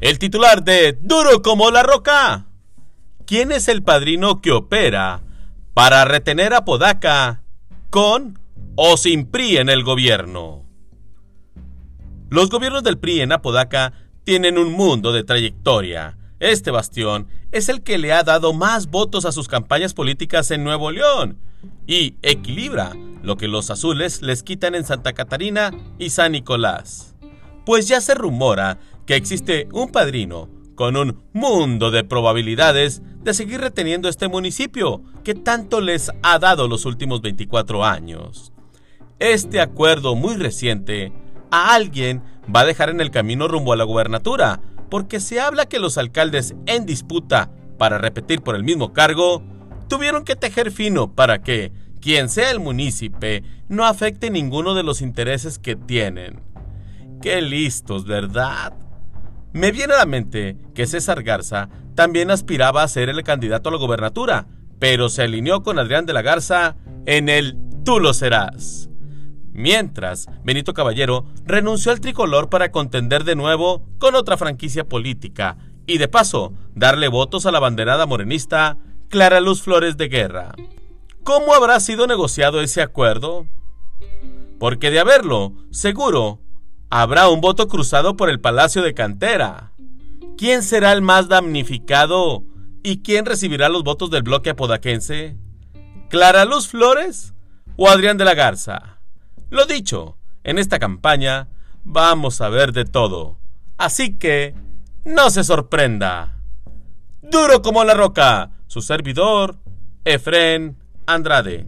el titular de Duro como la roca. ¿Quién es el padrino que opera para retener a Podaca con o sin PRI en el gobierno? Los gobiernos del PRI en Apodaca tienen un mundo de trayectoria. Este bastión es el que le ha dado más votos a sus campañas políticas en Nuevo León y equilibra lo que los azules les quitan en Santa Catarina y San Nicolás. Pues ya se rumora que existe un padrino con un mundo de probabilidades de seguir reteniendo este municipio que tanto les ha dado los últimos 24 años. Este acuerdo muy reciente a alguien va a dejar en el camino rumbo a la gubernatura, porque se habla que los alcaldes en disputa para repetir por el mismo cargo tuvieron que tejer fino para que quien sea el munícipe no afecte ninguno de los intereses que tienen. Qué listos, ¿verdad? Me viene a la mente que César Garza también aspiraba a ser el candidato a la gobernatura, pero se alineó con Adrián de la Garza en el Tú lo serás. Mientras, Benito Caballero renunció al tricolor para contender de nuevo con otra franquicia política y de paso darle votos a la banderada morenista Clara Luz Flores de Guerra. ¿Cómo habrá sido negociado ese acuerdo? Porque de haberlo, seguro, habrá un voto cruzado por el Palacio de Cantera. ¿Quién será el más damnificado y quién recibirá los votos del bloque apodaquense? ¿Clara Luz Flores o Adrián de la Garza? Lo dicho, en esta campaña vamos a ver de todo. Así que, no se sorprenda. Duro como la roca, su servidor, Efren Andrade.